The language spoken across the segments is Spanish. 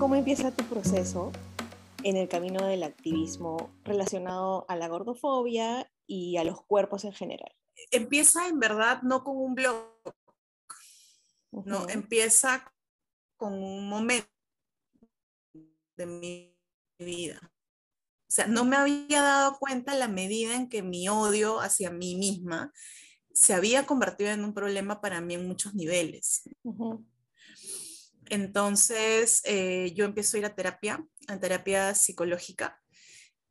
cómo empieza tu proceso en el camino del activismo relacionado a la gordofobia y a los cuerpos en general? Empieza en verdad no con un blog, no, empieza con un momento de mi vida. O sea, no me había dado cuenta la medida en que mi odio hacia mí misma se había convertido en un problema para mí en muchos niveles. Entonces, eh, yo empiezo a ir a terapia, a terapia psicológica,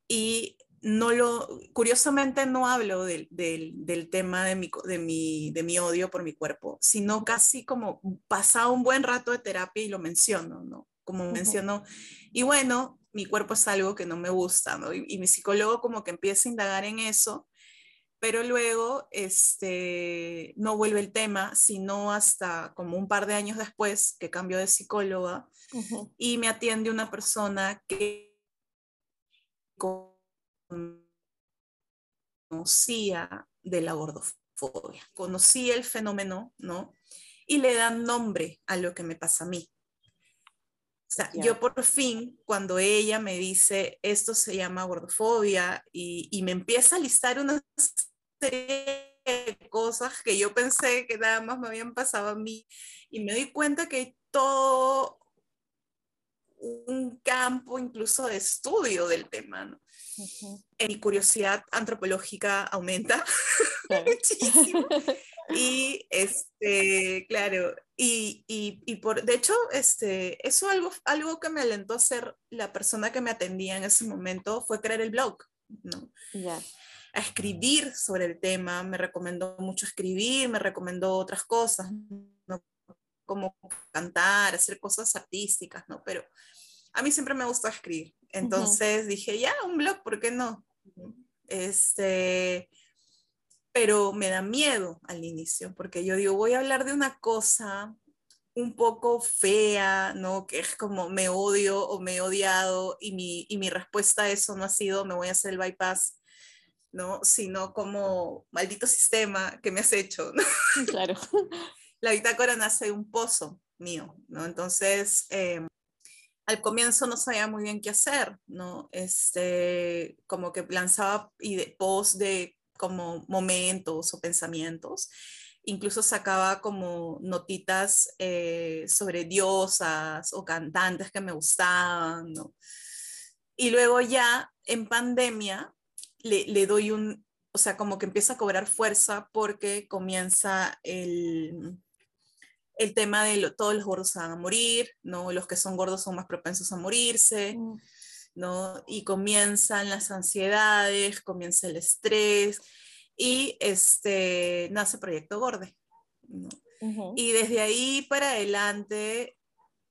y no lo, curiosamente no hablo del, del, tema de mi, de, mi, de mi odio por mi cuerpo, sino casi como pasado un buen rato de terapia y lo menciono, ¿no? Como menciono, y bueno, mi cuerpo es algo que no me gusta, ¿no? Y, y, mi psicólogo como que empieza a indagar en eso pero luego este, no vuelve el tema, sino hasta como un par de años después que cambio de psicóloga y me atiende una persona que conocía de la gordofobia, conocía el fenómeno, ¿no? Y le dan nombre a lo que me pasa a mí. O sea, yo por fin, cuando ella me dice, esto se llama gordofobia, y, y me empieza a listar unas cosas que yo pensé que nada más me habían pasado a mí y me doy cuenta que hay todo un campo incluso de estudio del tema. ¿no? Mi curiosidad antropológica aumenta muchísimo. Y este, claro, y, y, y, por, de hecho, este, eso algo, algo que me alentó a ser la persona que me atendía en ese momento fue crear el blog, ¿no? Ya a escribir sobre el tema, me recomendó mucho escribir, me recomendó otras cosas, ¿no? como cantar, hacer cosas artísticas, ¿no? Pero a mí siempre me gusta escribir. Entonces dije, ya, un blog, ¿por qué no? Este, pero me da miedo al inicio, porque yo digo, voy a hablar de una cosa un poco fea, ¿no? Que es como me odio o me he odiado y mi, y mi respuesta a eso no ha sido me voy a hacer el bypass ¿no? Sino como maldito sistema que me has hecho, Claro. La bitácora nace de un pozo mío, ¿no? Entonces, em, al comienzo no sabía muy bien qué hacer, ¿no? Este, como que lanzaba y de, post de como momentos o pensamientos, incluso sacaba como notitas eh, sobre diosas o cantantes que me gustaban, ¿no? Y luego ya en pandemia le, doy un, o sea, como que empieza a cobrar fuerza porque comienza el, el tema de lo, todos los gordos van a morir, ¿no? Los que son gordos son más propensos a morirse, mm. ¿no? Y comienzan las ansiedades, comienza el estrés y este, nace Proyecto Gorde, ¿no? Y desde ahí para adelante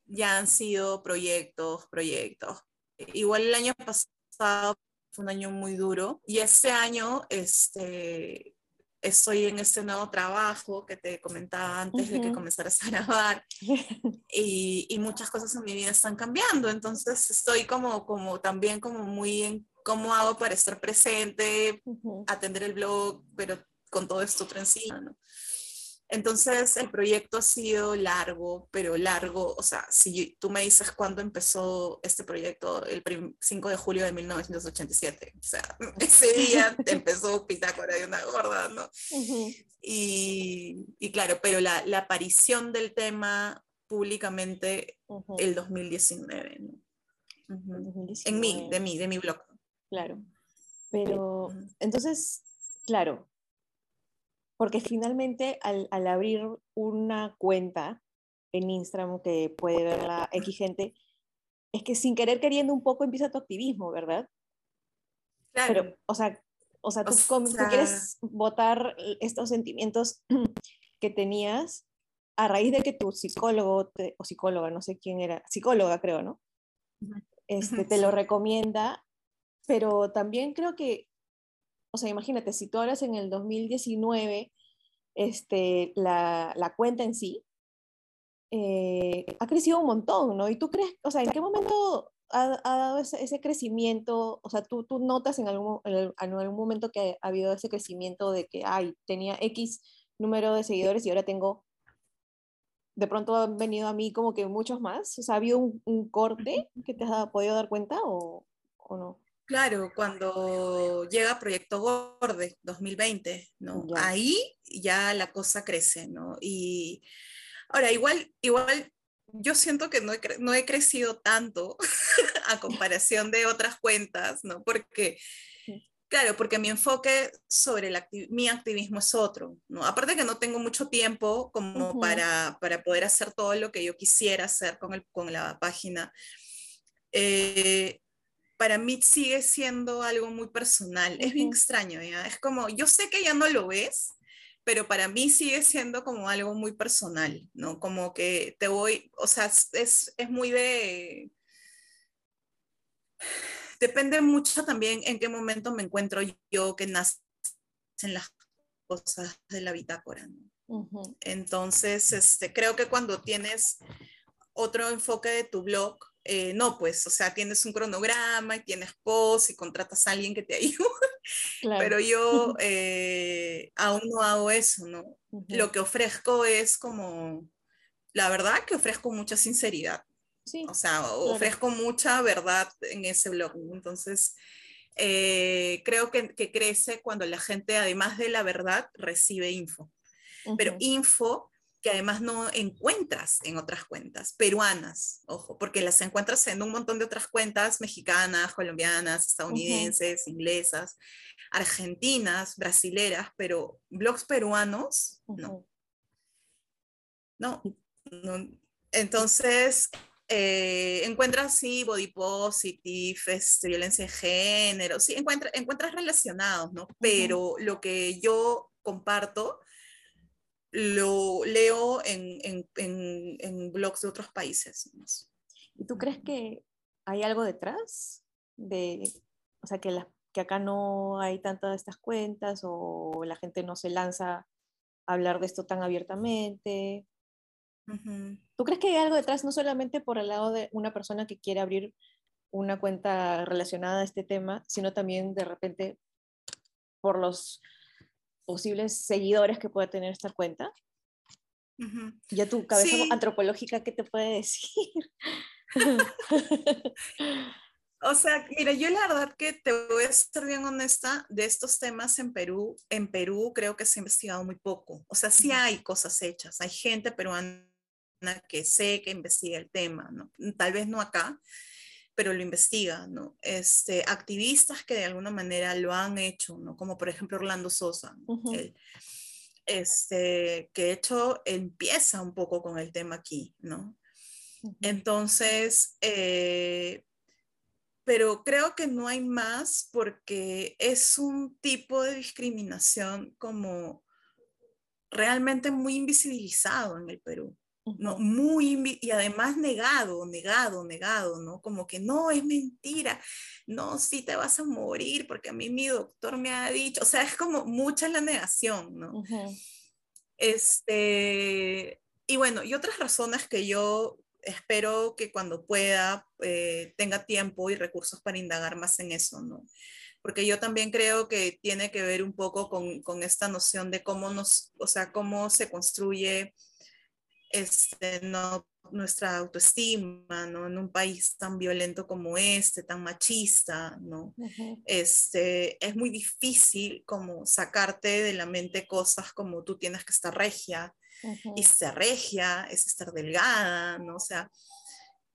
ya han sido proyectos, proyectos. Igual el año pasado un año muy duro. Y este año este, estoy en este nuevo trabajo que te comentaba antes de que comenzaras a grabar y, y, muchas cosas en mi vida están cambiando. Entonces estoy como, como también como muy en cómo hago para estar presente, atender el blog, pero con todo esto por encima, ¿no? Entonces el proyecto ha sido largo, pero largo, o sea, si tú me dices cuándo empezó este proyecto, el 5 de julio de 1987, o sea, ese día empezó Pitácora de una gorda, ¿no? y, y, claro, pero la, la, aparición del tema públicamente el 2019, ¿no? En mí, de mí, de mi blog. Claro, pero entonces, claro, porque finalmente al, al, abrir una cuenta en Instagram que puede ver la X gente, es que sin querer queriendo un poco empieza tu activismo, ¿verdad? Claro. Pero, o sea, o sea, tú, quieres votar estos sentimientos que tenías a raíz de que tu psicólogo o psicóloga, no sé quién era, psicóloga creo, ¿no? Este, te lo recomienda, pero también creo que o sea, imagínate, si tú hablas en el 2019, este, la, la cuenta en sí eh, ha crecido un montón, ¿no? Y tú crees, o sea, ¿en qué momento ha, ha dado ese, ese, crecimiento? O sea, ¿tú, tú notas en algún, en algún momento que ha habido ese crecimiento de que, ay, tenía X número de seguidores y ahora tengo de pronto han venido a mí como que muchos más? O sea, ¿ha habido un, corte que te has podido dar cuenta o, o no? Claro, cuando llega Proyecto Gorde 2020, ¿no? Ahí ya la cosa crece, ¿no? Y ahora, igual, igual yo siento que no he, no he crecido tanto a comparación de otras cuentas, ¿no? Porque, claro, porque mi enfoque sobre mi activismo es otro, ¿no? Aparte que no tengo mucho tiempo como para, para, poder hacer todo lo que yo quisiera hacer con, el, con la página. Eh, para mí sigue siendo algo muy personal. Es bien extraño, ¿ya? Es como, yo sé que ya no lo ves, pero para mí sigue siendo como algo muy personal, ¿no? Como que te voy, o sea, es, es muy de... Depende mucho también en qué momento me encuentro yo que nacen las cosas de la bitácora, ¿no? Entonces, este, creo que cuando tienes otro enfoque de tu blog, eh, no, pues, o sea, tienes un cronograma y tienes post y contratas a alguien que te ayude. Pero yo eh, aún no hago eso, ¿no? Lo que ofrezco es como, la verdad que ofrezco mucha sinceridad. Sí, o sea, ofrezco mucha verdad en ese blog. Entonces, eh, creo que, que, crece cuando la gente, además de la verdad, recibe info. Pero info que además no encuentras en otras cuentas peruanas, ojo, porque las encuentras en un montón de otras cuentas mexicanas, colombianas, estadounidenses, inglesas, argentinas, brasileras, pero blogs peruanos, no. no. Entonces, eh, encuentras, sí, body positive, este, violencia de género, sí, encuentras, encuentras relacionados, ¿no? Pero lo que yo comparto lo leo en, en, en, en blogs de otros países. ¿Y tú crees que hay algo detrás? De, o sea, que, la, que acá no hay tantas de estas cuentas o la gente no se lanza a hablar de esto tan abiertamente. ¿Tú crees que hay algo detrás, no solamente por el lado de una persona que quiere abrir una cuenta relacionada a este tema, sino también de repente por los posibles seguidores que pueda tener esta cuenta. Ya tu cabeza antropológica, ¿qué te puede decir? o sea, mira, yo la verdad que te voy a ser bien honesta, de estos temas en Perú, en Perú creo que se ha investigado muy poco. O sea, sí hay cosas hechas, hay gente peruana que sé que investiga el tema, ¿no? Tal vez no acá, pero lo investiga, ¿no? Este, activistas que de alguna manera lo han hecho, ¿no? Como por ejemplo Orlando Sosa, este, que de hecho empieza un poco con el tema aquí, ¿no? Entonces, eh, pero creo que no hay más porque es un tipo de discriminación como realmente muy invisibilizado en el Perú. ¿No? Muy, y además negado, negado, negado, ¿no? Como que no, es mentira, no, sí te vas a morir porque a mí mi doctor me ha dicho, o sea, es como mucha la negación, ¿no? Este, y bueno, y otras razones que yo espero que cuando pueda eh, tenga tiempo y recursos para indagar más en eso, ¿no? Porque yo también creo que tiene que ver un poco con, con esta noción de cómo nos, o sea, cómo se construye este, no, nuestra autoestima, ¿no? En un país tan violento como este, tan machista, ¿no? este, es muy difícil como sacarte de la mente cosas como tú tienes que estar regia, y ser regia es estar delgada, ¿no? O sea,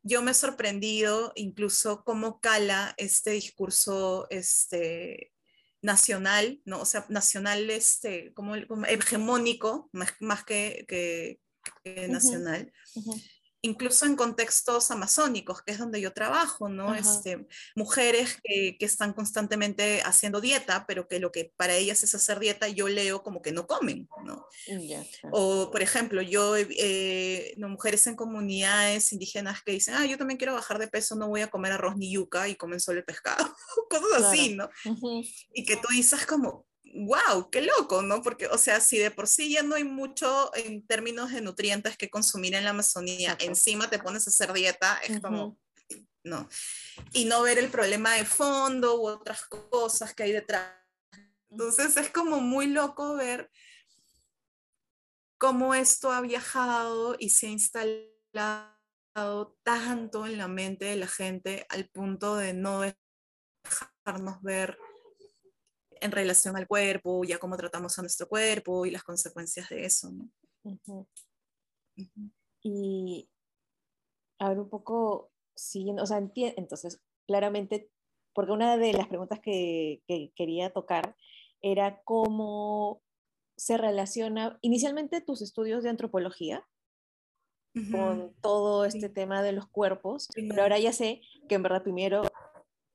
yo me he sorprendido incluso cómo cala este discurso este, nacional, ¿no? O sea, nacional, este, como, hegemónico, más, más que, que, nacional, incluso en contextos amazónicos, que es donde yo trabajo, ¿no? Este, mujeres que, que, están constantemente haciendo dieta, pero que lo que para ellas es hacer dieta, yo leo como que no comen, ¿no? Mm, o, por ejemplo, yo, eh, no, mujeres en comunidades indígenas que dicen, ah, yo también quiero bajar de peso, no voy a comer arroz ni yuca y comen solo el pescado, cosas así, ¿no? Y que tú dices como, wow, qué loco, ¿no? Porque, o sea, si de por sí ya no hay mucho en términos de nutrientes que consumir en la Amazonía, encima te pones a hacer dieta, es como, no. Y no ver el problema de fondo u otras cosas que hay detrás. Entonces es como muy loco ver cómo esto ha viajado y se ha instalado tanto en la mente de la gente al punto de no dejarnos ver en relación al cuerpo, ya cómo tratamos a nuestro cuerpo y las consecuencias de eso. ¿no? Y ahora un poco siguiendo, o sea, entonces, claramente, porque una de las preguntas que, que quería tocar era cómo se relaciona inicialmente tus estudios de antropología con todo este tema de los cuerpos, pero ahora ya sé que en verdad primero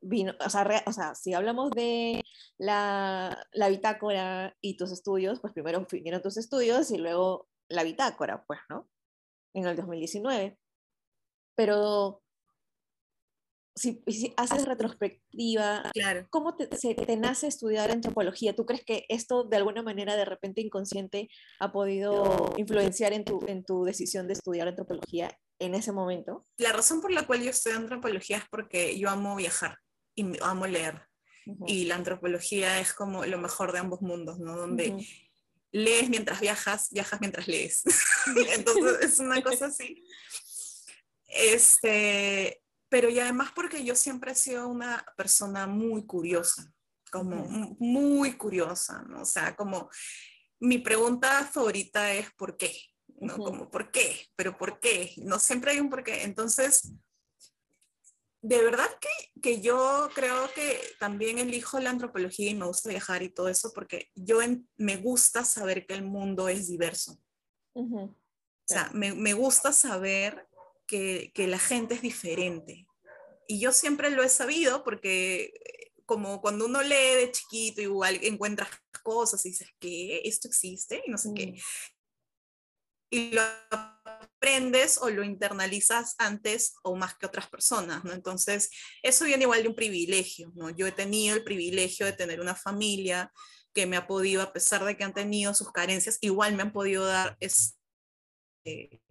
vino, o sea, o sea si hablamos de la, la, bitácora y tus estudios, pues primero vinieron tus estudios y luego la bitácora, pues, ¿no? En el 2019. Pero si, haces retrospectiva, claro. ¿cómo te, se, te nace estudiar antropología? ¿Tú crees que esto de alguna manera de repente inconsciente ha podido influenciar en tu, en tu decisión de estudiar antropología en ese momento? La razón por la cual yo estudio antropología es porque yo amo viajar y amo leer. Y la antropología es como lo mejor de ambos mundos, ¿no? Donde lees mientras viajas, viajas mientras lees. Entonces es una cosa así. Este, pero y además porque yo siempre he sido una persona muy curiosa, como muy curiosa, ¿no? O sea, como mi pregunta favorita es ¿por qué? ¿No? Como ¿por qué? ¿Pero por qué? No siempre hay un por qué. Entonces, de verdad que, que yo creo que también elijo la antropología y me gusta viajar y todo eso porque yo me gusta saber que el mundo es diverso. O sea, me, me gusta saber que, que, la gente es diferente. Y yo siempre lo he sabido porque eh, como cuando uno lee de chiquito, igual encuentras cosas y dices que esto existe y no sé qué. Y lo aprendes o lo internalizas antes o más que otras personas, ¿no? Entonces, eso viene igual de un privilegio, ¿no? Yo he tenido el privilegio de tener una familia que me ha podido, a pesar de que han tenido sus carencias, igual me han podido dar este,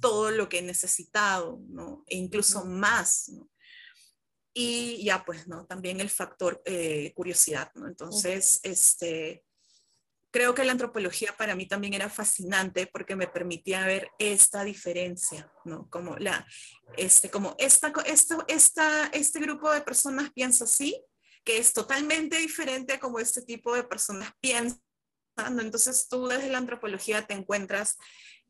todo lo que he necesitado, ¿no? E incluso más, ¿no? Y ya, pues, ¿no? También el factor eh, curiosidad, ¿no? Entonces, este creo que la antropología para mí también era fascinante porque me permitía ver esta diferencia, ¿no? Como, la, este, como esta, esta, esta, este grupo de personas piensa así, que es totalmente diferente a como este tipo de personas piensan. ¿no? Entonces tú desde la antropología te encuentras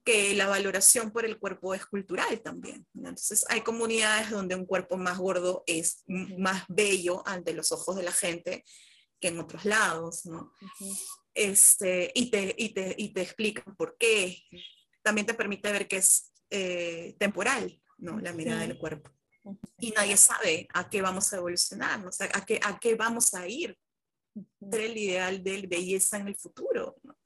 que la valoración por el cuerpo es cultural también. Entonces hay comunidades donde un cuerpo más gordo es más bello ante los ojos de la gente que en otros lados, ¿no? Este, y, te, y, te, y te explican por qué. También te permite ver que es eh, temporal, ¿no? La mirada del cuerpo. Y nadie sabe a qué vamos a evolucionar, ¿no? a, qué, a qué vamos a ir. Ser el ideal de belleza en el futuro. ¿no?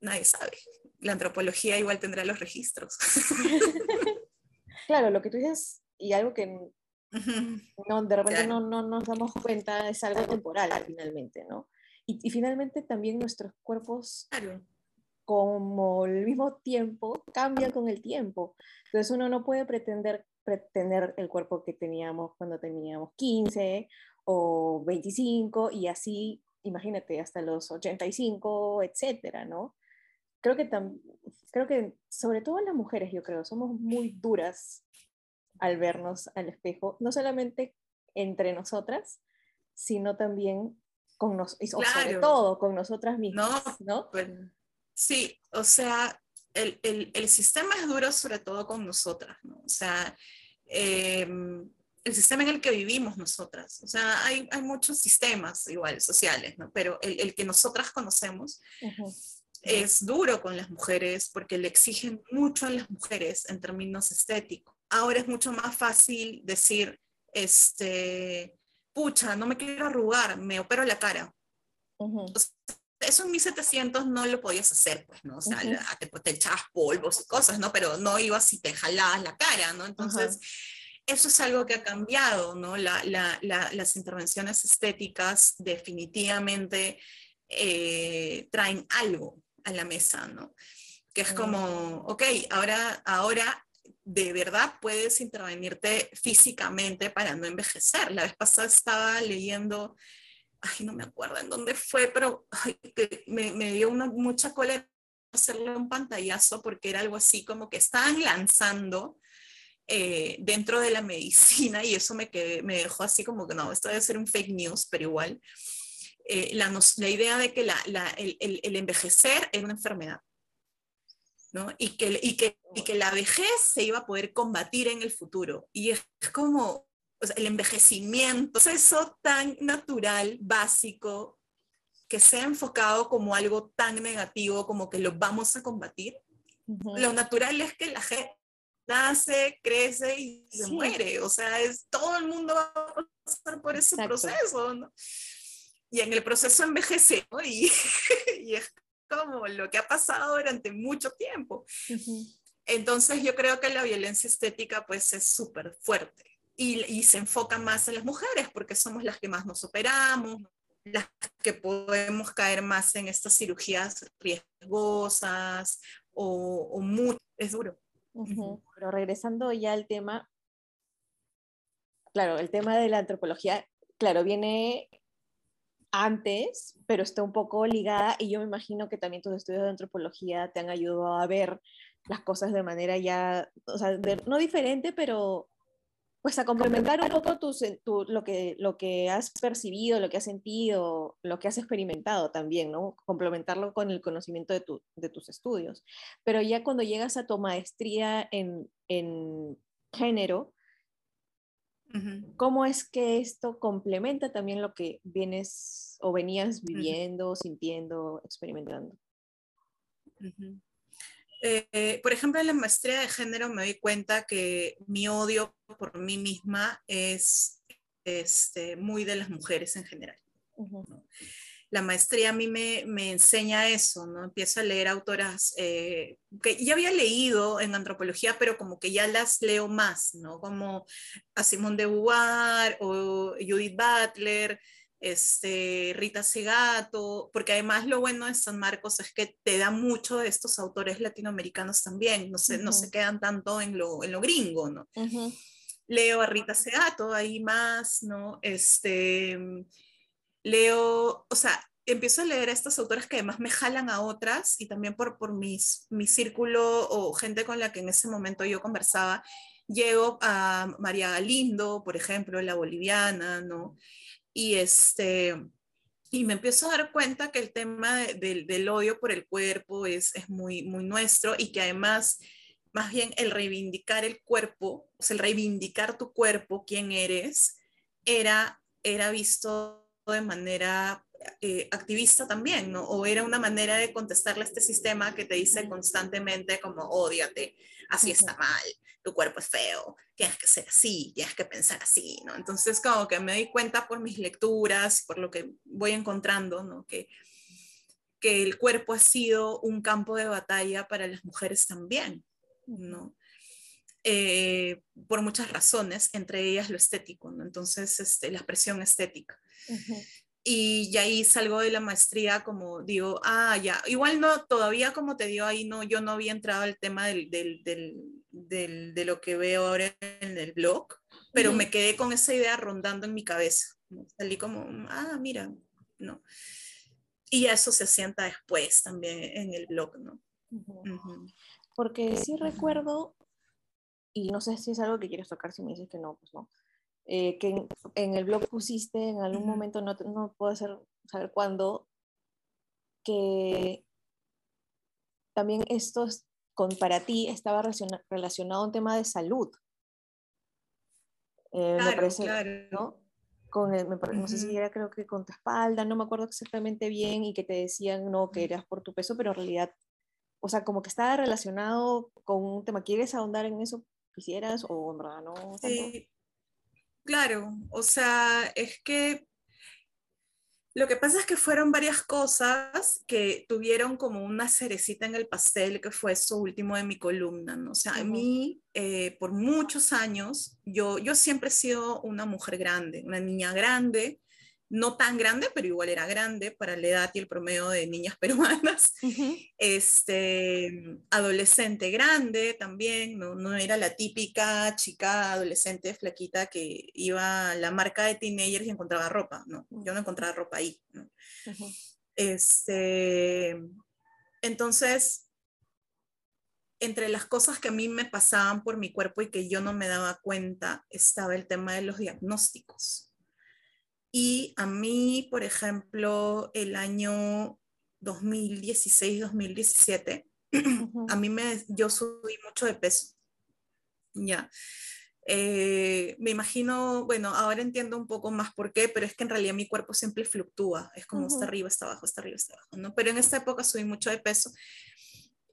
Nadie sabe. La antropología igual tendrá los registros. claro, lo que tú dices, y algo que no, de repente no, no, nos damos cuenta, es algo temporal finalmente, ¿no? Y, finalmente también nuestros cuerpos, como el mismo tiempo, cambian con el tiempo. Entonces uno no puede pretender tener el cuerpo que teníamos cuando teníamos 15 o 25 y así, imagínate, hasta los 85, etcétera, ¿no? Creo que, creo que sobre todo las mujeres, yo creo, somos muy duras al vernos al espejo, no solamente entre nosotras, sino también con nos y sobre todo con nosotras mismas, ¿no? Pues, sí, o sea, el, el, el, sistema es duro sobre todo con nosotras, ¿no? O sea, em, el sistema en el que vivimos nosotras, o sea, hay, hay muchos sistemas igual sociales, ¿no? Pero el, el que nosotras conocemos es duro con las mujeres porque le exigen mucho a las mujeres en términos estéticos. Ahora es mucho más fácil decir, este, pucha, no me quiero arrugar, me opero la cara. eso en 1700 no lo podías hacer, pues, ¿no? O sea, te, te, echabas polvos y cosas, ¿no? Pero no ibas y te jalabas la cara, ¿no? Entonces, eso es algo que ha cambiado, ¿no? La, la, las intervenciones estéticas definitivamente eh, traen algo a la mesa, ¿no? Que es como, ok, ahora, ahora de verdad puedes intervenirte físicamente para no envejecer. La vez pasada estaba leyendo, ay, no me acuerdo en dónde fue, pero me, dio una, mucha cólera hacerle un pantallazo porque era algo así como que estaban lanzando eh, dentro de la medicina y eso me, me dejó así como que no, esto debe ser un fake news, pero igual. Eh, la, idea de que el, el, envejecer era una enfermedad. ¿No? Y, que, y, que, y que la vejez se iba a poder combatir en el futuro. Y es como o sea, el envejecimiento, eso tan natural, básico, que sea enfocado como algo tan negativo como que lo vamos a combatir. Lo natural es que la gente nace, crece y se muere. O sea, es, todo el mundo va a pasar por ese proceso. ¿no? Y en el proceso envejece, ¿no? y, y, es como lo que ha pasado durante mucho tiempo. Entonces yo creo que la violencia estética pues es súper fuerte y, y, se enfoca más en las mujeres porque somos las que más nos operamos, las que podemos caer más en estas cirugías riesgosas o, o muy, es duro. Pero regresando ya al tema, claro, el tema de la antropología, claro, viene antes, pero está un poco ligada y yo me imagino que también tus estudios de antropología te han ayudado a ver las cosas de manera ya, o sea, no diferente, pero pues a complementar un poco tu, lo, que, lo que has percibido, lo que has sentido, lo que has experimentado también, ¿no? Complementarlo con el conocimiento de, de tus estudios. Pero ya cuando llegas a tu maestría en, en género, ¿cómo es que esto complementa también lo que vienes o venías viviendo, sintiendo, experimentando? Eh, por ejemplo, en la maestría de género me doy cuenta que mi odio por mí misma es este, muy de las mujeres en general. La maestría a mí me, me, enseña eso, ¿no? Empiezo a leer autoras eh, que ya había leído en antropología, pero como que ya las leo más, ¿no? Como a Simone de Beauvoir o Judith Butler, este, Rita Segato, porque además lo bueno de San Marcos es que te da mucho de estos autores latinoamericanos también, no se, no se quedan tanto en lo, en lo gringo, ¿no? Leo a Rita Segato, ahí más, ¿no? Este, leo, o sea, empiezo a leer a estas autoras que además me jalan a otras y también por, por mis, mi círculo o gente con la que en ese momento yo conversaba, llego a María Galindo, por ejemplo, la boliviana, ¿no? y este y me empiezo a dar cuenta que el tema del odio por el cuerpo es, es muy, muy nuestro y que además, más bien el reivindicar el cuerpo, o sea, el reivindicar tu cuerpo, quién eres, era, era visto de manera eh, activista también, ¿no? O era una manera de contestarle a este sistema que te dice constantemente como, odiate, así está mal, tu cuerpo es feo, tienes que ser así, tienes que pensar así, ¿no? Entonces como que me doy cuenta por mis lecturas, por lo que voy encontrando, ¿no? Que, que el cuerpo ha sido un campo de batalla para las mujeres también, ¿no? Eh, por muchas razones, entre ellas lo estético, ¿no? Entonces, este, la expresión estética. Y ya ahí salgo de la maestría como digo, ah, ya, igual no, todavía como te digo ahí, no, yo no había entrado al tema del, del, del, de lo que veo ahora en el blog, pero me quedé con esa idea rondando en mi cabeza. Salí como, ah, mira, no. Y eso se sienta después también en el blog, ¿no? Porque sí recuerdo, y no sé si es algo que quieres tocar, si me dices que no, pues no, eh, que en, el blog pusiste en algún momento, no, no puedo saber cuándo, que también esto con, para ti estaba relacionado a un tema de salud. Eh, me parece, ¿no? Con No sé si era creo que con tu espalda, no me acuerdo exactamente bien, y que te decían, no, que eras por tu peso, pero en realidad, o sea, como que estaba relacionado con un tema. ¿Quieres ahondar en eso? ¿Quisieras o en verdad no? Sí, Claro, o sea, es que lo que pasa es que fueron varias cosas que tuvieron como una cerecita en el pastel, que fue eso último de mi columna, ¿no? O sea, a mí, eh, por muchos años, yo, yo siempre he sido una mujer grande, una niña grande, no tan grande, pero igual era grande para la edad y el promedio de niñas peruanas. este, adolescente grande también, ¿no? no era la típica chica adolescente flaquita que iba a la marca de teenagers y encontraba ropa, no, yo no encontraba ropa ahí. este, entonces, entre las cosas que a mí me pasaban por mi cuerpo y que yo no me daba cuenta estaba el tema de los diagnósticos. Y a mí, por ejemplo, el año 2016-2017, a mí me, yo subí mucho de peso. Ya. Eh, me imagino, bueno, ahora entiendo un poco más por qué, pero es que en realidad mi cuerpo siempre fluctúa, es como está arriba, está abajo, está arriba, está abajo, ¿no? Pero en esta época subí mucho de peso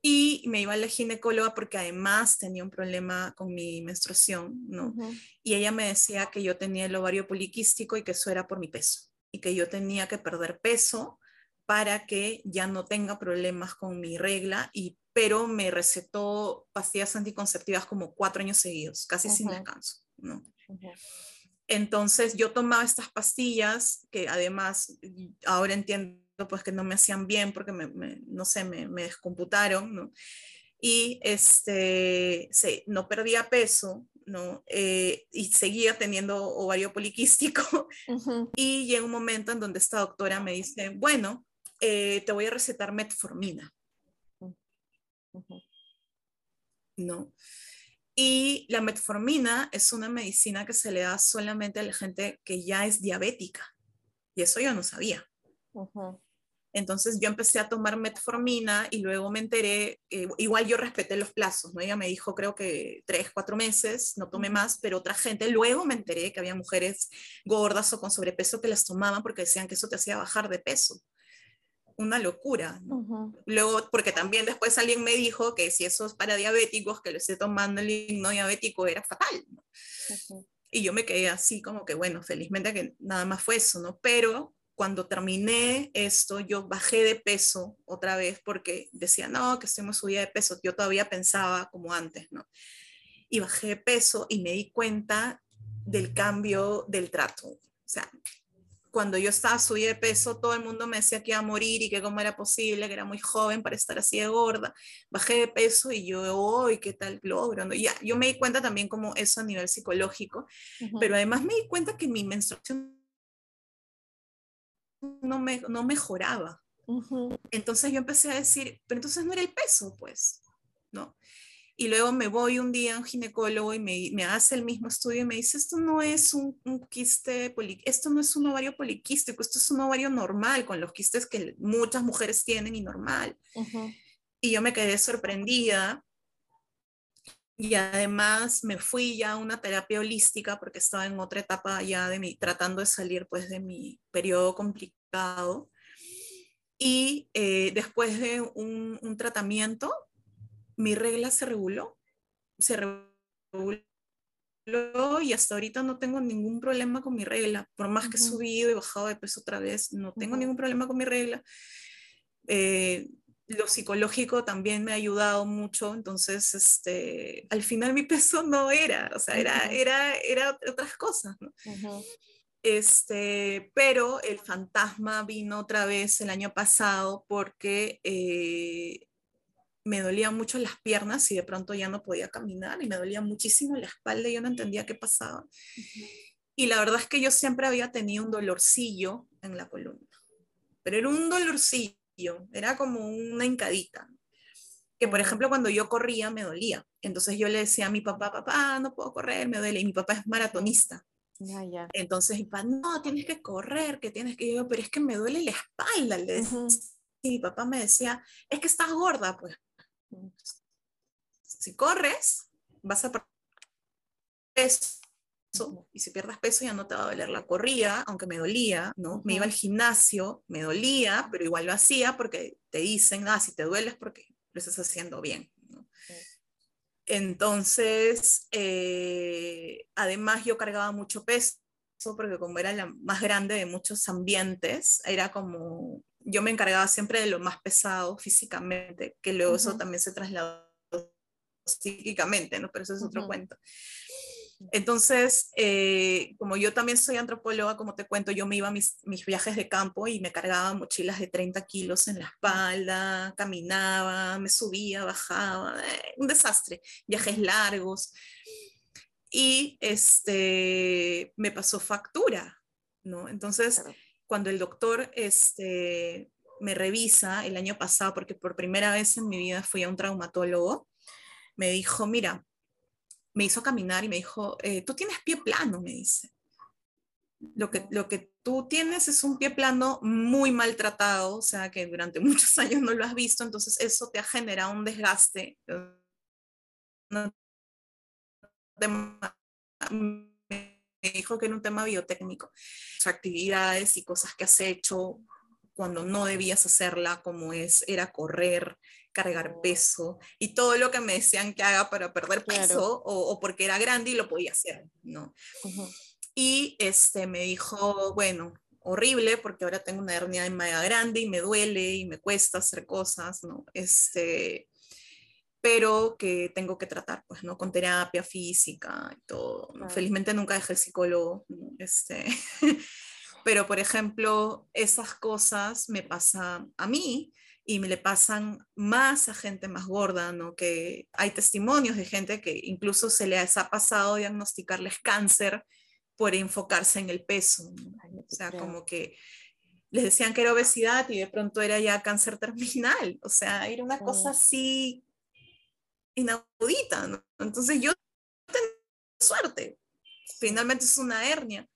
y me iba a la ginecóloga porque además tenía un problema con mi menstruación, ¿no? Y ella me decía que yo tenía el ovario poliquístico y que eso era por mi peso y que yo tenía que perder peso para que ya no tenga problemas con mi regla y pero me recetó pastillas anticonceptivas como cuatro años seguidos, casi sin descanso, ¿no? Entonces yo tomaba estas pastillas que además ahora entiendo pues que no me hacían bien porque me, no sé, me, me descomputaron, ¿no? Y este, no perdía peso, ¿no? Eh, y seguía teniendo ovario poliquístico. Y llega un momento en donde esta doctora me dice, bueno, eh, te voy a recetar metformina. ¿no? Y la metformina es una medicina que se le da solamente a la gente que ya es diabética. Y eso yo no sabía. Entonces yo empecé a tomar metformina y luego me enteré, igual yo respeté los plazos, ¿no? Ella me dijo creo que tres, cuatro meses, no tomé más, pero otra gente, luego me enteré que había mujeres gordas o con sobrepeso que las tomaban porque decían que eso te hacía bajar de peso una locura. Luego, porque también después alguien me dijo que si eso es para diabéticos, que lo esté tomando el no diabético era fatal. Y yo me quedé así como que, bueno, felizmente que nada más fue eso, ¿no? Pero cuando terminé esto, yo bajé de peso otra vez porque decía, no, que estoy muy subida de peso. Yo todavía pensaba como antes, ¿no? Y bajé de peso y me di cuenta del cambio del trato. O sea, cuando yo estaba subida de peso, todo el mundo me decía que iba a morir y que cómo era posible, que era muy joven para estar así de gorda. Bajé de peso y yo, hoy ¿qué tal logro? ¿no? Ya, yo me di cuenta también como eso a nivel psicológico, pero además me di cuenta que mi menstruación no, me, no mejoraba. Entonces yo empecé a decir, pero entonces no era el peso, pues, ¿no? y luego me voy un día a un ginecólogo y me, me, hace el mismo estudio y me dice, esto no es un, un quiste, esto no es un ovario poliquístico, esto es un ovario normal, con los quistes que muchas mujeres tienen y normal. Y yo me quedé sorprendida. Y además me fui ya a una terapia holística porque estaba en otra etapa ya de mi, tratando de salir pues de mi periodo complicado. Y eh, después de un, un tratamiento, mi regla se reguló, se reguló y hasta ahorita no tengo ningún problema con mi regla, por más que he subido y bajado de peso otra vez, no tengo ningún problema con mi regla. Eh, lo psicológico también me ha ayudado mucho, entonces este, al final mi peso no era, o sea, era, era, era otras cosas. ¿no? Este, pero el fantasma vino otra vez el año pasado porque eh, me dolían mucho las piernas y de pronto ya no podía caminar y me dolía muchísimo la espalda y yo no entendía qué pasaba. Y la verdad es que yo siempre había tenido un dolorcillo en la columna, pero era un dolorcillo, era como una hincadita, que por ejemplo cuando yo corría me dolía. Entonces yo le decía a mi papá, papá, no puedo correr, me duele. Y mi papá es maratonista. Entonces mi papá, no, tienes que correr, que tienes que... Yo, pero es que me duele la espalda. Le Y mi papá me decía, es que estás gorda, pues. Si corres, vas a perder peso y si pierdas peso ya no te va a doler la corría, aunque me dolía, ¿no? Me iba al gimnasio, me dolía, pero igual lo hacía porque te dicen, ah, si te dueles porque lo estás haciendo bien. Entonces, eh, además yo cargaba mucho peso porque como era la más grande de muchos ambientes, era como yo me encargaba siempre de lo más pesado físicamente, que luego eso también se trasladó psíquicamente, ¿no? Pero eso es otro cuento. Entonces, eh, como yo también soy antropóloga, como te cuento, yo me iba a mis, mis, viajes de campo y me cargaba mochilas de 30 kilos en la espalda, caminaba, me subía, bajaba, eh, un desastre, viajes largos. Y este, me pasó factura, ¿no? Entonces, cuando el doctor este, me revisa el año pasado, porque por primera vez en mi vida fui a un traumatólogo, me dijo, mira, me hizo caminar y me dijo, eh, tú tienes pie plano, me dice. Lo que, lo que tú tienes es un pie plano muy maltratado, o sea que durante muchos años no lo has visto, entonces eso te ha generado un desgaste. Me dijo que era un tema biotécnico, actividades y cosas que has hecho cuando no debías hacerla, como es, era correr, cargar peso y todo lo que me decían que haga para perder peso o, porque era grande y lo podía hacer, ¿no? Y este, me dijo, bueno, horrible porque ahora tengo una hernia de mega grande y me duele y me cuesta hacer cosas, ¿no? Este, pero que tengo que tratar, pues, ¿no? Con terapia física y todo. Felizmente nunca dejé el psicólogo, este, pero por ejemplo, esas cosas me pasan a mí y me le pasan más a gente más gorda, ¿no? Que hay testimonios de gente que incluso se les ha pasado diagnosticarles cáncer por enfocarse en el peso, o sea, como que les decían que era obesidad y de pronto era ya cáncer terminal, o sea, era una cosa así inaudita, ¿no? Entonces yo tengo suerte, finalmente es una hernia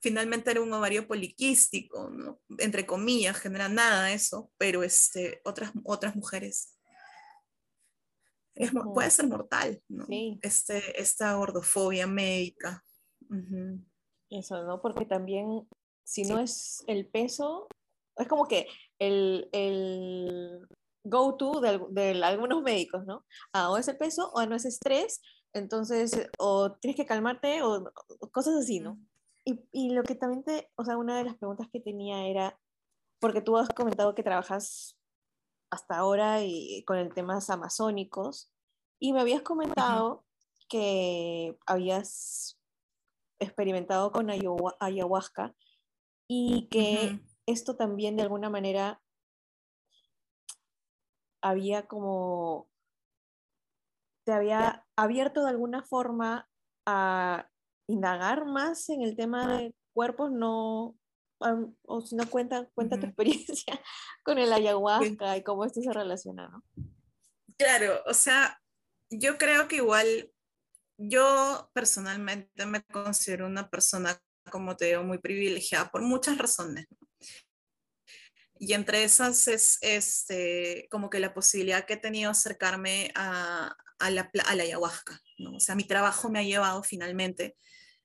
finalmente era un ovario poliquístico, ¿no? entre comillas, genera nada eso, pero este, otras, otras mujeres es, puede ser mortal, ¿no? Este, esta gordofobia médica. Eso, ¿no? Porque también, si no es el peso, es como que el, el go-to de, algunos médicos, ¿no? Ah, o es el peso o no es estrés, entonces, o tienes que calmarte o, o cosas así, ¿no? Y, lo que también te, o sea, una de las preguntas que tenía era, porque tú has comentado que trabajas hasta ahora y con el temas amazónicos, y me habías comentado que habías experimentado con ayahuasca y que esto también de alguna manera había como, te había abierto de alguna forma a indagar más en el tema de cuerpos, no, o si no cuenta, cuenta tu experiencia con el ayahuasca y cómo esto se relaciona, ¿no? Claro, o sea, yo creo que igual yo personalmente me considero una persona, como te digo, muy privilegiada por muchas razones. Y entre esas es este, como que la posibilidad que he tenido de acercarme a, a, la, a la ayahuasca. ¿no? O sea, mi trabajo me ha llevado finalmente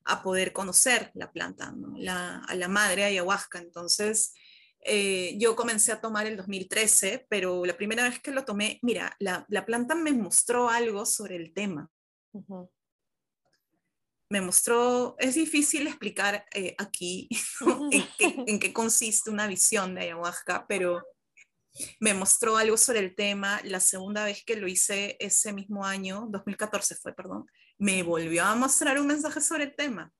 a poder conocer la planta, a la madre ayahuasca. Entonces, eh, yo comencé a tomar el 2013, pero la primera vez que lo tomé, mira, la, planta me mostró algo sobre el tema. Me mostró, es difícil explicar eh, aquí en, qué, consiste una visión de ayahuasca, pero me mostró algo sobre el tema. La segunda vez que lo hice ese mismo año, 2014 fue, perdón, me volvió a mostrar un mensaje sobre el tema.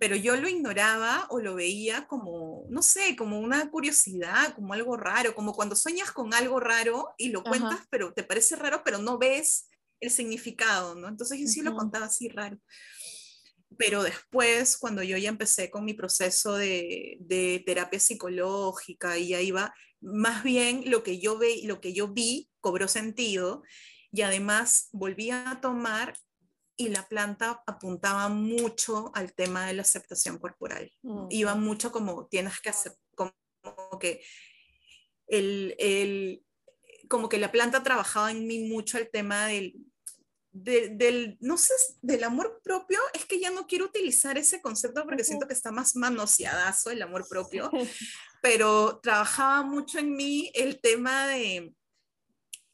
Pero yo lo ignoraba o lo veía como, no sé, como una curiosidad, como algo raro, como cuando sueñas con algo raro y lo cuentas, pero te parece raro, pero no ves el significado, ¿no? Entonces yo sí lo contaba así raro. Pero después, cuando yo ya empecé con mi proceso de, de terapia psicológica y ya iba, más bien lo que yo ve, lo que yo vi cobró sentido y además volví a tomar y la planta apuntaba mucho al tema de la aceptación corporal. Iba mucho como tienes que hacer, como que el, el, como que la planta trabajaba en mí mucho el tema del, del, no sé, del amor propio, es que ya no quiero utilizar ese concepto porque siento que está más manoseadazo el amor propio, pero trabajaba mucho en mí el tema de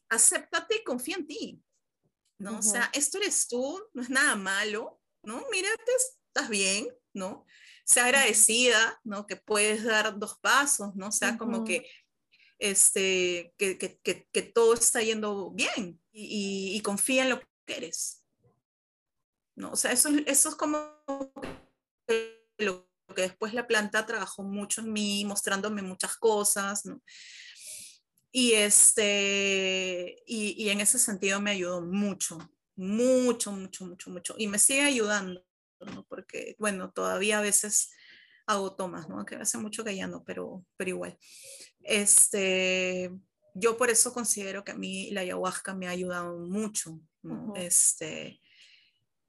acéptate y confía en ti. ¿No? O sea, esto eres tú, no es nada malo, ¿no? Mírate, estás bien, ¿no? Sea agradecida, ¿no? Que puedes dar dos pasos, ¿no? O sea, como que, este, que, que, que, todo está yendo bien y, y, confía en lo que eres, ¿no? O sea, eso, eso es como lo que después la planta trabajó mucho en mí, mostrándome muchas cosas, ¿no? Y, este, y, en ese sentido me ayudó mucho, mucho, mucho, mucho, mucho. Y me sigue ayudando, ¿no? porque, bueno, todavía a veces hago tomas, ¿no? Que hace mucho que ya no, pero, pero igual. Este, yo por eso considero que a mí la ayahuasca me ha ayudado mucho, ¿no? este,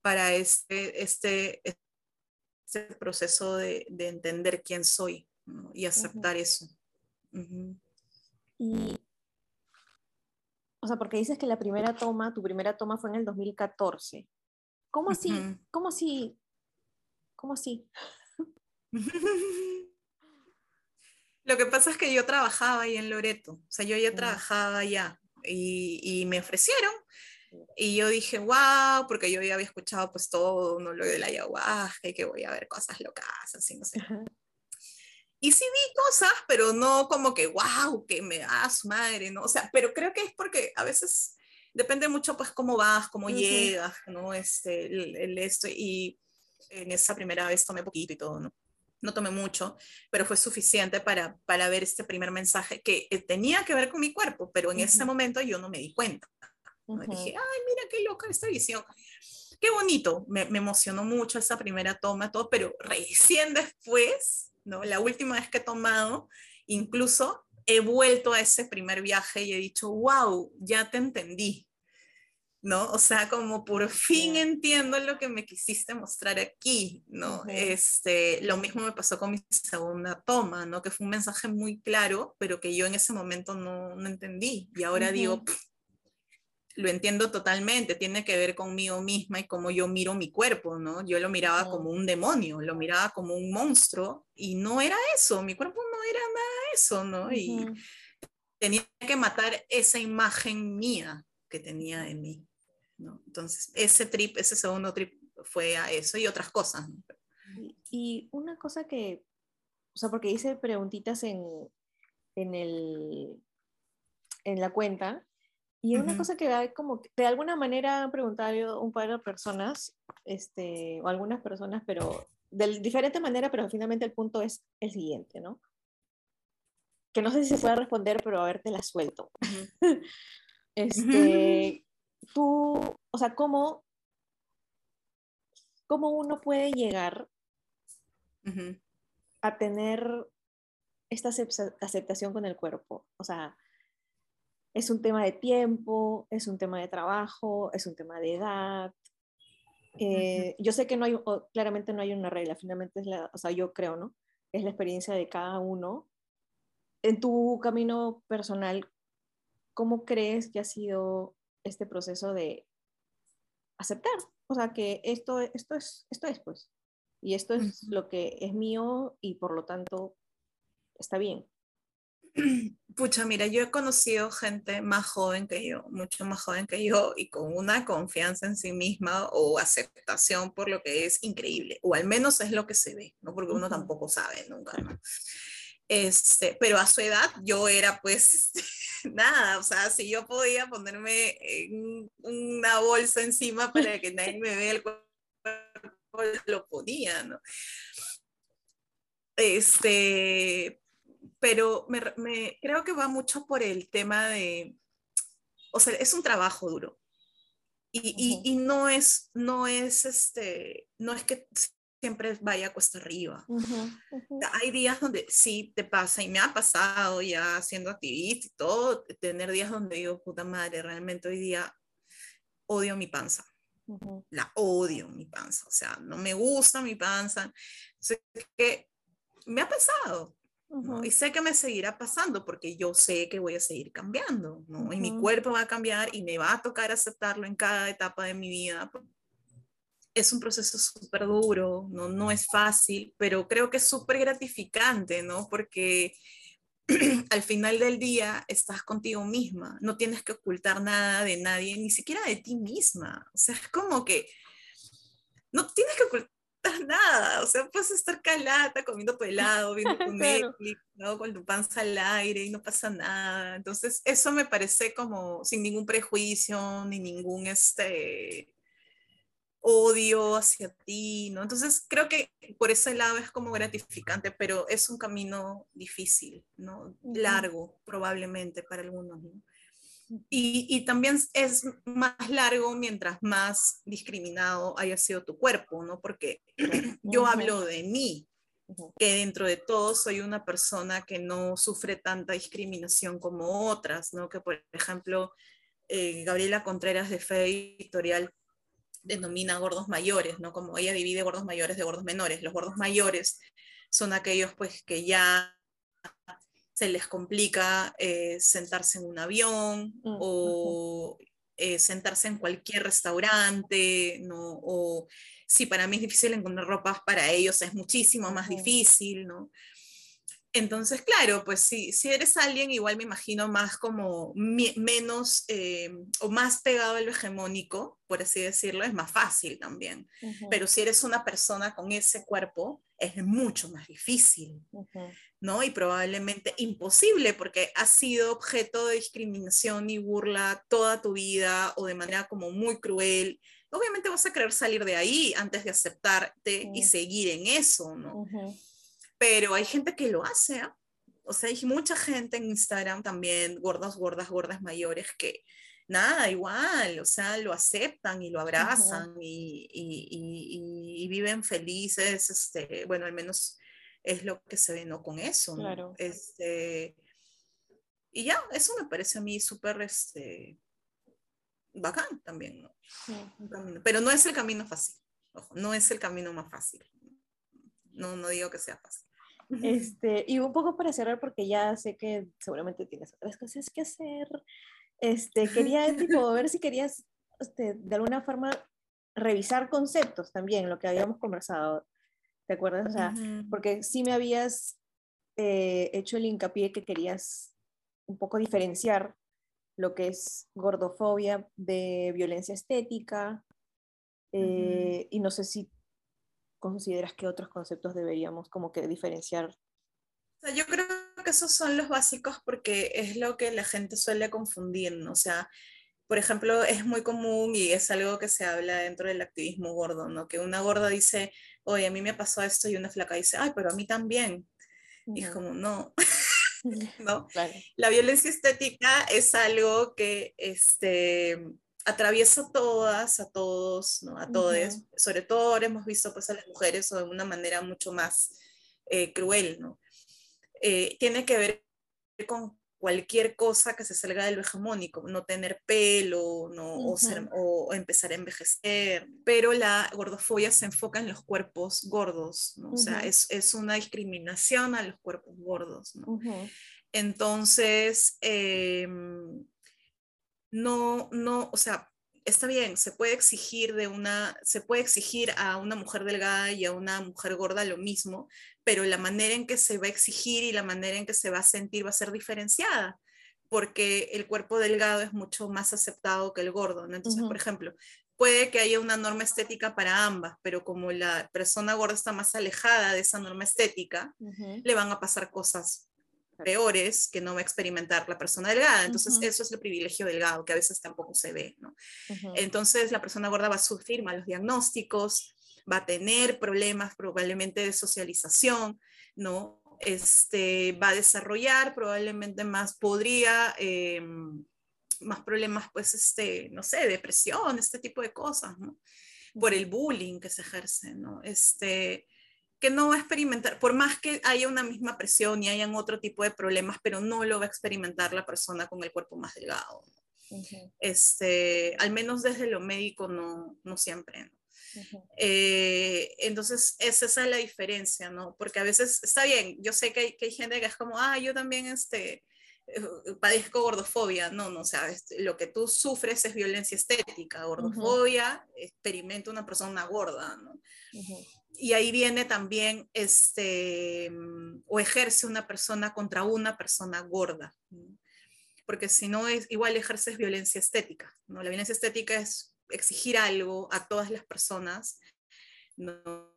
para este, este, este proceso de, de entender quién soy y aceptar eso. Y, o sea, porque dices que la primera toma, tu primera toma fue en el 2014. ¿Cómo así? ¿Cómo así? ¿Cómo así? Lo que pasa es que yo trabajaba ahí en Loreto, o sea, yo ya trabajaba allá y, y, me ofrecieron y yo dije, wow, porque yo ya había escuchado pues todo, ¿no? lo de la ayahuasca y que voy a ver cosas locas, así, no sé. Y sí vi cosas, pero no como que, wow, que me da su madre, ¿no? O sea, pero creo que es porque a veces depende mucho pues cómo vas, cómo llegas, ¿no? Este, el, el, esto, y en esa primera vez tomé poquito y todo, ¿no? no tomé mucho, pero fue suficiente para, para ver este primer mensaje que eh, tenía que ver con mi cuerpo, pero en ese momento yo no me di cuenta. Dije, ay, mira qué loca esta visión. Qué bonito, me, me, emocionó mucho esa primera toma, todo, pero recién después, ¿no? La última vez que he tomado, incluso he vuelto a ese primer viaje y he dicho, wow, ya te entendí, ¿no? O sea, como por fin entiendo lo que me quisiste mostrar aquí, ¿no? este, lo mismo me pasó con mi segunda toma, ¿no? Que fue un mensaje muy claro, pero que yo en ese momento no, no entendí. Y ahora digo, lo entiendo totalmente, tiene que ver conmigo misma y cómo yo miro mi cuerpo, ¿no? Yo lo miraba como un demonio, lo miraba como un monstruo y no era eso, mi cuerpo no era nada eso, ¿no? Y tenía que matar esa imagen mía que tenía de mí. Entonces, ese trip, ese segundo trip fue a eso y otras cosas. Y una cosa que, o sea, porque hice preguntitas en, en, el, en la cuenta, y una cosa que hay como, de alguna manera han preguntado un par de personas, este, o algunas personas, pero de diferente manera, pero finalmente el punto es el siguiente, ¿no? Que no sé si se puede responder, pero a ver, te la suelto. este, tú, o sea, cómo, cómo uno puede llegar a tener esta aceptación con el cuerpo. O sea, es un tema de tiempo, es un tema de trabajo, es un tema de edad. Eh, yo sé que no hay, claramente no hay una regla, finalmente es la, o sea, yo creo, ¿no? Es la experiencia de cada uno. En tu camino personal, ¿cómo crees que ha sido este proceso de aceptar, o sea, que esto, esto, es, esto es, pues, y esto es lo que es mío y por lo tanto está bien. Pucha, mira, yo he conocido gente más joven que yo, mucho más joven que yo, y con una confianza en sí misma o aceptación por lo que es increíble, o al menos es lo que se ve, ¿no? Porque uno tampoco sabe nunca, ¿no? Este, pero a su edad yo era pues nada, o sea, si yo podía ponerme una bolsa encima para que nadie me vea el cuerpo, lo ponía, ¿no? Este, pero me, me, creo que va mucho por el tema de, o sea, es un trabajo duro. Y, y, y no es, no es este, no es que siempre vaya cuesta arriba. Hay días donde sí te pasa, y me ha pasado ya siendo activista y todo, tener días donde digo, puta madre, realmente hoy día odio mi panza. La odio mi panza, o sea, no me gusta mi panza. Sé que me ha pasado. Y sé que me seguirá pasando porque yo sé que voy a seguir cambiando, ¿no? Y mi cuerpo va a cambiar y me va a tocar aceptarlo en cada etapa de mi vida es un proceso súper duro, ¿no? no es fácil, pero creo que es súper gratificante, ¿no? Porque al final del día estás contigo misma, no tienes que ocultar nada de nadie, ni siquiera de ti misma. O sea, es como que no tienes que ocultar nada, o sea, puedes estar calata comiendo tu helado, viendo tu Netflix, ¿no? Con tu panza al aire y no pasa nada. Entonces, eso me parece como sin ningún prejuicio, ni ningún, este, odio hacia ti, ¿no? Entonces creo que por ese lado es como gratificante, pero es un camino difícil, ¿no? Largo probablemente para algunos, ¿no? Y, y, también es más largo mientras más discriminado haya sido tu cuerpo, ¿no? Porque yo hablo de mí, que dentro de todo soy una persona que no sufre tanta discriminación como otras, ¿no? Que por ejemplo eh, Gabriela Contreras de Fe Editorial denomina gordos mayores, ¿no? Como ella divide gordos mayores de gordos menores. Los gordos mayores son aquellos pues que ya se les complica eh, sentarse en un avión mm, o eh, sentarse en cualquier restaurante, ¿no? O si para mí es difícil encontrar ropa, para ellos es muchísimo más difícil, ¿no? Entonces, claro, pues si, si eres alguien, igual me imagino más como menos eh, o más pegado a lo hegemónico, por así decirlo, es más fácil también. Pero si eres una persona con ese cuerpo, es mucho más difícil, ¿no? Y probablemente imposible porque has sido objeto de discriminación y burla toda tu vida o de manera como muy cruel. Obviamente vas a querer salir de ahí antes de aceptarte y seguir en eso, ¿no? pero hay gente que lo hace, ¿ah? O sea, hay mucha gente en Instagram también, gordas, gordas, gordas mayores, que nada, igual, o sea, lo aceptan y lo abrazan y, y, y, viven felices, este, bueno, al menos es lo que se ve, ¿no? Con eso, ¿no? Claro. Este, y ya, eso me parece a mí súper, este, bacán también, ¿no? Pero no es el camino fácil, ojo, no es el camino más fácil. No, no digo que sea fácil. Este, y un poco para cerrar, porque ya sé que seguramente tienes otras cosas que hacer. Este, quería tipo, ver si querías este, de alguna forma revisar conceptos también, lo que habíamos conversado. ¿Te acuerdas? O sea, porque sí me habías eh, hecho el hincapié que querías un poco diferenciar lo que es gordofobia de violencia estética. Eh, y no sé si consideras que otros conceptos deberíamos como que diferenciar? Yo creo que esos son los básicos porque es lo que la gente suele confundir, ¿no? O sea, por ejemplo, es muy común y es algo que se habla dentro del activismo gordo, ¿no? Que una gorda dice, oye, a mí me pasó esto y una flaca dice, ay, pero a mí también. Y es como, no. ¿no? La violencia estética es algo que este, atraviesa a todas, a todos, ¿no? a todos, sobre todo ahora hemos visto pues a las mujeres de una manera mucho más eh, cruel, ¿no? Eh, tiene que ver con cualquier cosa que se salga de lo hegemónico, no tener pelo, ¿no? o, empezar a envejecer, pero la gordofobia se enfoca en los cuerpos gordos, ¿no? o sea, es, es, una discriminación a los cuerpos gordos. ¿no? Entonces, eh, no, no, o sea, está bien, se puede exigir de una, se puede exigir a una mujer delgada y a una mujer gorda lo mismo, pero la manera en que se va a exigir y la manera en que se va a sentir va a ser diferenciada, porque el cuerpo delgado es mucho más aceptado que el gordo, Entonces, por ejemplo, puede que haya una norma estética para ambas, pero como la persona gorda está más alejada de esa norma estética, le van a pasar cosas peores que no va a experimentar la persona delgada. Entonces, eso es el privilegio delgado, que a veces tampoco se ve, ¿no? Entonces, la persona gorda va a sufrir malos diagnósticos, va a tener problemas probablemente de socialización, ¿no? Este, va a desarrollar probablemente más, podría, em, más problemas, pues, este, no sé, depresión, este tipo de cosas, ¿no? Por el bullying que se ejerce, ¿no? Este, que no va a experimentar, por más que haya una misma presión y hayan otro tipo de problemas, pero no lo va a experimentar la persona con el cuerpo más delgado. este, al menos desde lo médico no, no siempre. Eh, entonces, esa es la diferencia, ¿no? Porque a veces está bien, yo sé que hay, que hay gente que es como, ah, yo también este, eh, padezco gordofobia. No, no, o sea, este, lo que tú sufres es violencia estética. Gordofobia, experimenta una persona gorda, ¿no? y ahí viene también, este, mm, o ejerce una persona contra una persona gorda, porque si no es igual ejerces violencia estética, ¿no? La violencia estética es exigir algo a todas las personas, ¿no?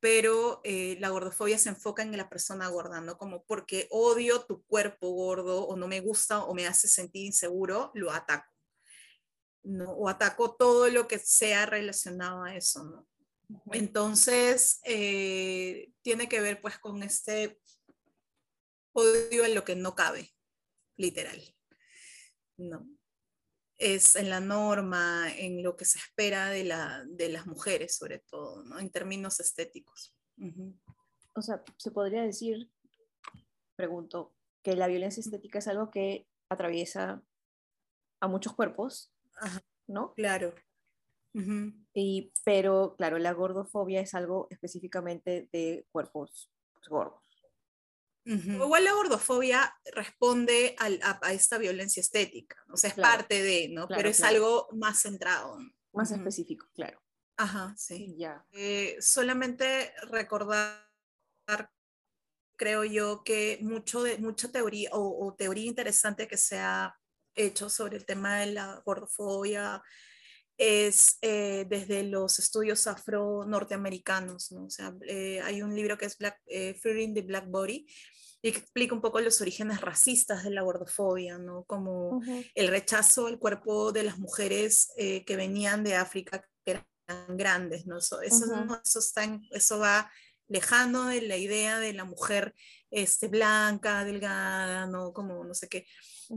pero eh, la gordofobia se enfoca en la persona gorda, ¿no? Como porque odio tu cuerpo gordo o no me gusta o me hace sentir inseguro, lo ataco, ¿no? O ataco todo lo que sea relacionado a eso, ¿no? Entonces, eh, tiene que ver pues con este odio en lo que no cabe, literal. ¿no? Es en la norma, en lo que se espera de, la, de las mujeres, sobre todo, ¿no? en términos estéticos. O sea, se podría decir, pregunto, que la violencia estética es algo que atraviesa a muchos cuerpos, ¿no? Claro. y, pero, claro, la gordofobia es algo específicamente de cuerpos gordos. Igual la gordofobia responde a, esta violencia estética, o sea, es parte de, ¿no? Pero es algo más centrado. Más específico, claro. Ajá, sí. Ya. Eh, solamente recordar, creo yo, que mucho de, mucha teoría o, teoría interesante que se ha hecho sobre el tema de la gordofobia es eh, desde los estudios afro-norteamericanos, ¿no? O sea, eh, hay un libro que es Black, Fearing the Black Body, y que explica un poco los orígenes racistas de la gordofobia, ¿no? Como el rechazo al cuerpo de las mujeres eh, que venían de África, que eran grandes, ¿no? Eso, eso, está eso va lejano de la idea de la mujer este, blanca, delgada, ¿no? Como no sé qué.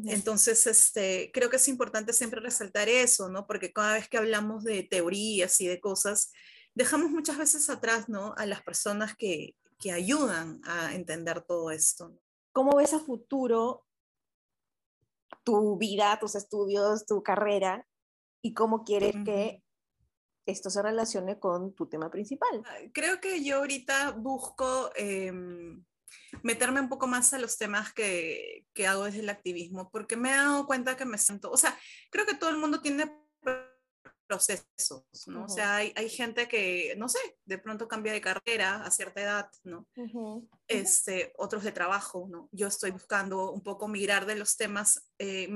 Entonces, este, creo que es importante siempre resaltar eso, ¿no? Porque cada vez que hablamos de teorías y de cosas, dejamos muchas veces atrás, ¿no? A las personas que, que ayudan a entender todo esto. ¿Cómo ves a futuro tu vida, tus estudios, tu carrera y cómo quieres que esto se relacione con tu tema principal? Creo que yo ahorita busco em, meterme un poco más a los temas que, que, hago desde el activismo, porque me he dado cuenta que me siento, o sea, creo que todo el mundo tiene procesos, ¿no? O sea, hay, hay, gente que, no sé, de pronto cambia de carrera a cierta edad, ¿no? este, otros de trabajo, ¿no? Yo estoy buscando un poco migrar de los temas, eh,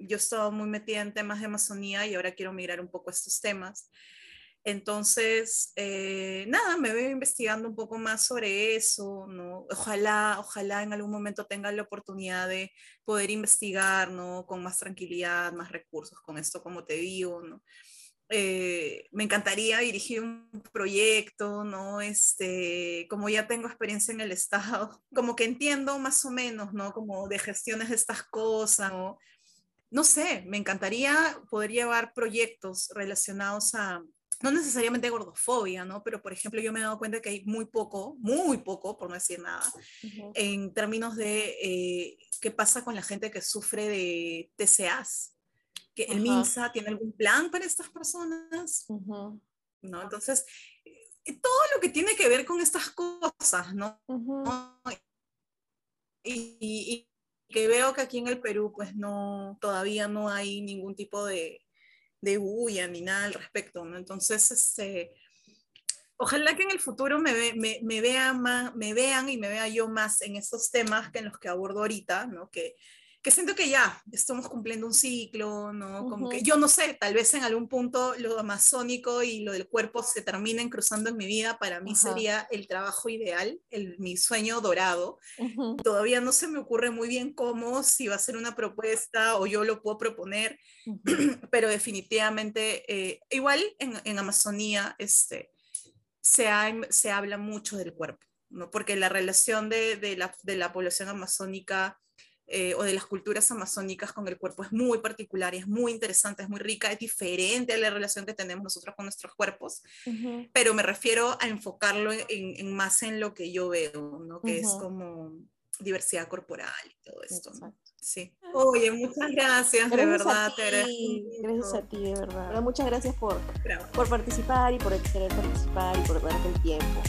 yo he estado muy metida en temas de Amazonía y ahora quiero migrar un poco a estos temas. Entonces, eh, nada, me veo investigando un poco más sobre eso, ¿no? Ojalá, ojalá en algún momento tenga la oportunidad de poder investigar, ¿no? Con más tranquilidad, más recursos, con esto, como te digo, ¿no? Eh, me encantaría dirigir un proyecto, ¿no? Este, como ya tengo experiencia en el Estado, como que entiendo más o menos, ¿no? Como de gestiones de estas cosas, ¿no? No sé, me encantaría poder llevar proyectos relacionados a, no necesariamente gordofobia, ¿no? Pero, por ejemplo, yo me he dado cuenta que hay muy poco, muy poco, por no decir nada, en términos de eh, qué pasa con la gente que sufre de TCAs, que el MINSA tiene algún plan para estas personas, ¿no? Entonces, eh, todo lo que tiene que ver con estas cosas, ¿no? y, que veo que aquí en el Perú, pues no, todavía no hay ningún tipo de de bulla ni nada al respecto, ¿no? Entonces, este, ojalá que en el futuro me, me, vean más, me vean y me vea yo más en estos temas que en los que abordo ahorita, ¿no? Que, que siento que ya estamos cumpliendo un ciclo, ¿no? Como que yo no sé, tal vez en algún punto lo amazónico y lo del cuerpo se terminen cruzando en mi vida, para mí sería el trabajo ideal, el, mi sueño dorado. Todavía no se me ocurre muy bien cómo, si va a ser una propuesta o yo lo puedo proponer, pero definitivamente, eh, igual en, en, Amazonía este, se, se habla mucho del cuerpo, ¿no? Porque la relación de, de, la, de la población amazónica eh, o de las culturas amazónicas con el cuerpo es muy particular y es muy interesante, es muy rica, es diferente a la relación que tenemos nosotros con nuestros cuerpos, pero me refiero a enfocarlo en, más en lo que yo veo, ¿no? que es como diversidad corporal y todo esto. Sí. Oye, muchas gracias, de verdad. gracias a ti, de verdad. Muchas gracias por, por participar y por querer participar y por darte el tiempo.